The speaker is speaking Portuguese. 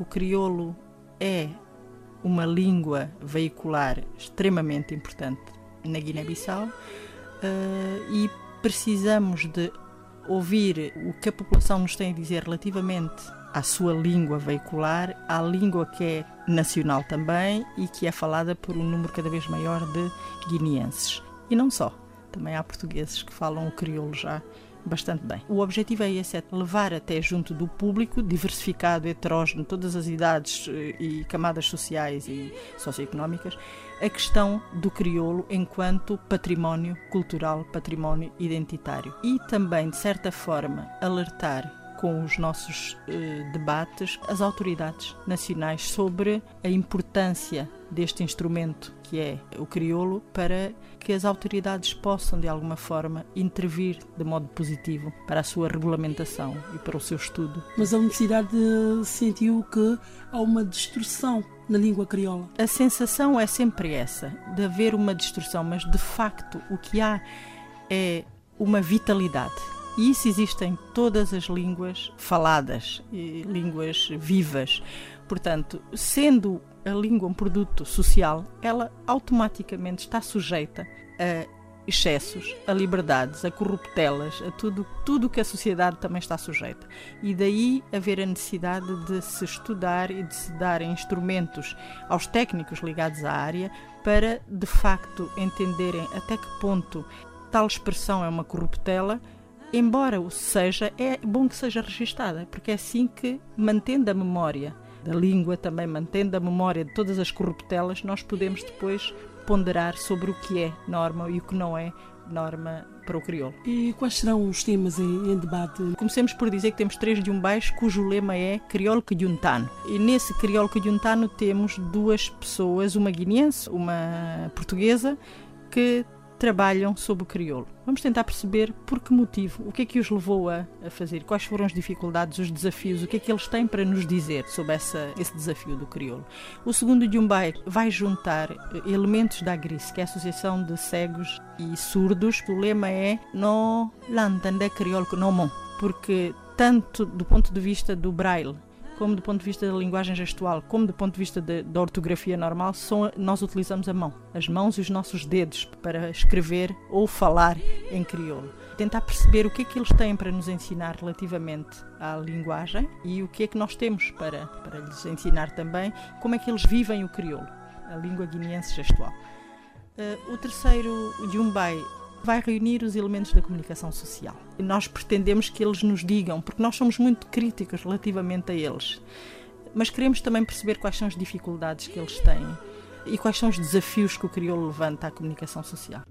o crioulo é uma língua veicular extremamente importante na Guiné-Bissau uh, e precisamos de ouvir o que a população nos tem a dizer relativamente à sua língua veicular, à língua que é nacional também e que é falada por um número cada vez maior de guineenses. E não só, também há portugueses que falam o crioulo já bastante bem. O objetivo é esse, é levar até junto do público, diversificado, heterógeno, todas as idades eh, e camadas sociais e socioeconómicas, a questão do crioulo enquanto património cultural, património identitário. E também, de certa forma, alertar com os nossos eh, debates as autoridades nacionais sobre a importância deste instrumento que é o crioulo para que as autoridades possam de alguma forma intervir de modo positivo para a sua regulamentação e para o seu estudo. Mas a universidade sentiu que há uma destruição na língua crioula. A sensação é sempre essa, de haver uma destruição, mas de facto o que há é uma vitalidade e isso existe em todas as línguas faladas, línguas vivas. Portanto, sendo a língua um produto social, ela automaticamente está sujeita a excessos, a liberdades, a corruptelas, a tudo tudo que a sociedade também está sujeita. E daí haver a necessidade de se estudar e de se dar instrumentos aos técnicos ligados à área para de facto entenderem até que ponto tal expressão é uma corruptela embora o seja, é bom que seja registada, porque é assim que, mantendo a memória da língua, também mantendo a memória de todas as corruptelas, nós podemos depois ponderar sobre o que é norma e o que não é norma para o crioulo. E quais serão os temas em, debate? Comecemos por dizer que temos três de um baixo cujo lema é crioulo quilhuntano. E nesse crioulo quilhuntano temos duas pessoas, uma guineense, uma portuguesa, que trabalham sob o crioulo. Vamos tentar perceber por que motivo, o que é que os levou a, a, fazer, quais foram as dificuldades, os desafios, o que é que eles têm para nos dizer sobre essa, esse desafio do crioulo. O segundo Jumbai vai juntar eh, elementos da AGRIS, que é a Associação de Cegos e Surdos. O lema é No l'entende crioulo non porque tanto do ponto de vista do braille como do ponto de vista da linguagem gestual, como do ponto de vista de, da ortografia normal, são, nós utilizamos a mão, as mãos e os nossos dedos para escrever ou falar em crioulo. Tentar perceber o que é que eles têm para nos ensinar relativamente à linguagem e o que é que nós temos para, para lhes ensinar também como é que eles vivem o crioulo, a língua guineense gestual. Uh, o terceiro, Yumbai, vai reunir os elementos da comunicação social. E nós pretendemos que eles nos digam, porque nós somos muito críticos relativamente a eles, mas queremos também perceber quais são as dificuldades que eles têm e quais são os desafios que o crioulo levanta à comunicação social.